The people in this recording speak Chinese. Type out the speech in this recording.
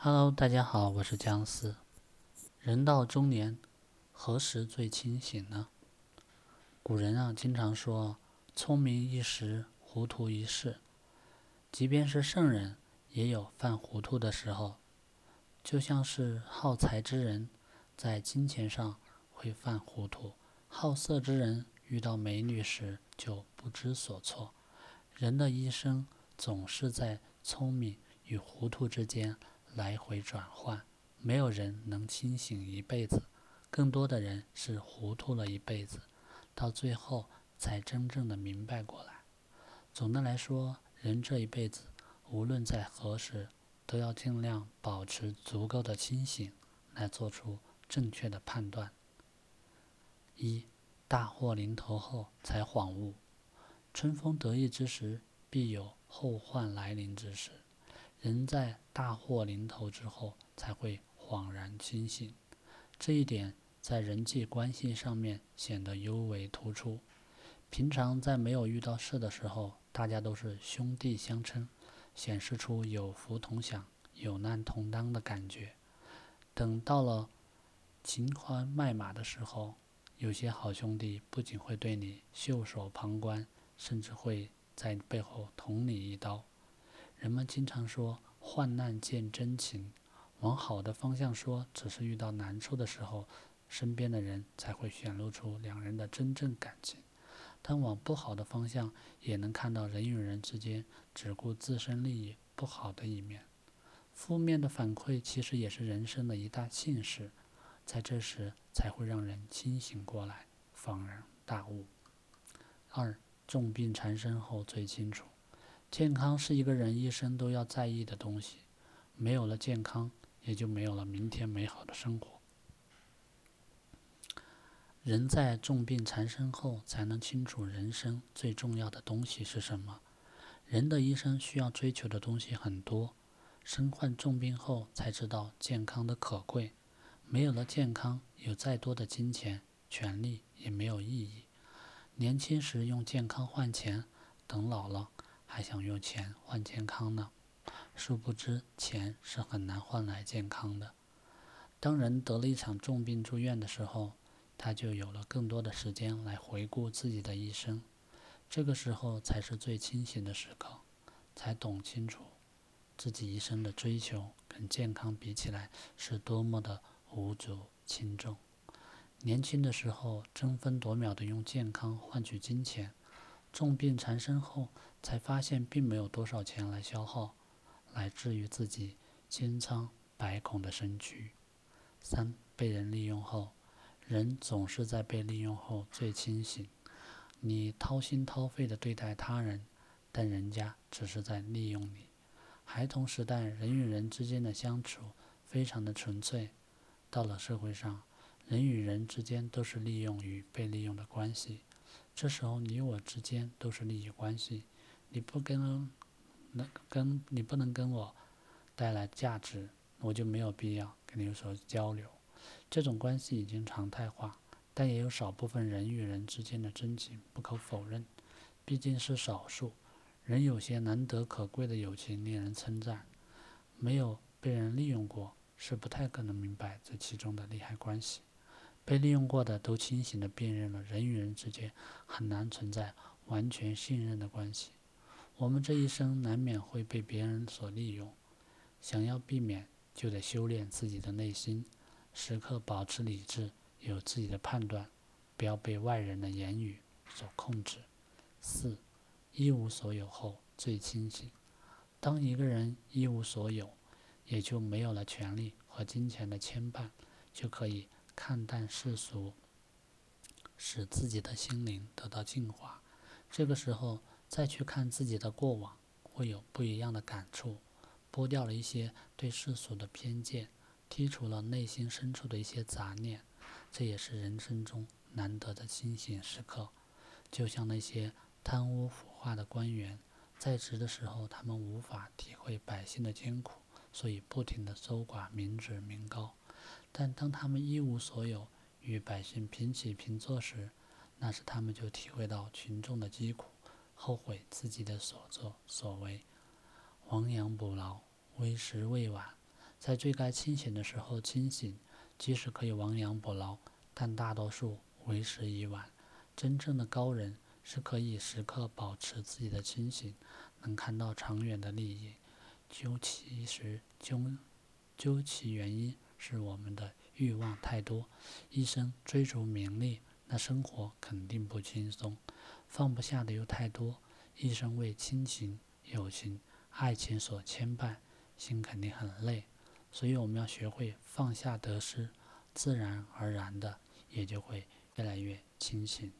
Hello，大家好，我是姜思。人到中年，何时最清醒呢？古人啊，经常说“聪明一时，糊涂一世”。即便是圣人，也有犯糊涂的时候。就像是好财之人，在金钱上会犯糊涂；好色之人，遇到美女时就不知所措。人的一生总是在聪明与糊涂之间。来回转换，没有人能清醒一辈子，更多的人是糊涂了一辈子，到最后才真正的明白过来。总的来说，人这一辈子，无论在何时，都要尽量保持足够的清醒，来做出正确的判断。一大祸临头后才恍悟，春风得意之时，必有后患来临之时。人在大祸临头之后才会恍然清醒，这一点在人际关系上面显得尤为突出。平常在没有遇到事的时候，大家都是兄弟相称，显示出有福同享、有难同当的感觉。等到了情欢卖马的时候，有些好兄弟不仅会对你袖手旁观，甚至会在背后捅你一刀。人们经常说“患难见真情”，往好的方向说，只是遇到难处的时候，身边的人才会显露出两人的真正感情；但往不好的方向，也能看到人与人之间只顾自身利益不好的一面。负面的反馈其实也是人生的一大幸事，在这时才会让人清醒过来，恍然大悟。二，重病缠身后最清楚。健康是一个人一生都要在意的东西，没有了健康，也就没有了明天美好的生活。人在重病缠身后，才能清楚人生最重要的东西是什么。人的一生需要追求的东西很多，身患重病后才知道健康的可贵。没有了健康，有再多的金钱、权利也没有意义。年轻时用健康换钱，等老了。还想用钱换健康呢？殊不知，钱是很难换来健康的。当人得了一场重病住院的时候，他就有了更多的时间来回顾自己的一生。这个时候才是最清醒的时刻，才懂清楚自己一生的追求跟健康比起来是多么的无足轻重。年轻的时候争分夺秒的用健康换取金钱。重病缠身后，才发现并没有多少钱来消耗，来治愈自己千疮百孔的身躯。三被人利用后，人总是在被利用后最清醒。你掏心掏肺的对待他人，但人家只是在利用你。孩童时代，人与人之间的相处非常的纯粹；到了社会上，人与人之间都是利用与被利用的关系。这时候，你我之间都是利益关系，你不跟，能跟你不能跟我带来价值，我就没有必要跟你有所交流。这种关系已经常态化，但也有少部分人与人之间的真情不可否认，毕竟是少数。人有些难得可贵的友情令人称赞，没有被人利用过，是不太可能明白这其中的利害关系。被利用过的都清醒地辨认了，人与人之间很难存在完全信任的关系。我们这一生难免会被别人所利用，想要避免，就得修炼自己的内心，时刻保持理智，有自己的判断，不要被外人的言语所控制。四，一无所有后最清醒。当一个人一无所有，也就没有了权利和金钱的牵绊，就可以。看淡世俗，使自己的心灵得到净化。这个时候再去看自己的过往，会有不一样的感触。剥掉了一些对世俗的偏见，剔除了内心深处的一些杂念，这也是人生中难得的清醒时刻。就像那些贪污腐化的官员，在职的时候，他们无法体会百姓的艰苦，所以不停地搜刮民脂民膏。但当他们一无所有，与百姓平起平坐时，那时他们就体会到群众的疾苦，后悔自己的所作所为，亡羊补牢，为时未晚。在最该清醒的时候清醒，即使可以亡羊补牢，但大多数为时已晚。真正的高人是可以时刻保持自己的清醒，能看到长远的利益。究其实，究究其原因，是我们的欲望太多，一生追逐名利，那生活肯定不轻松。放不下的又太多，一生为亲情、友情、爱情所牵绊，心肯定很累。所以我们要学会放下得失，自然而然的也就会越来越清醒。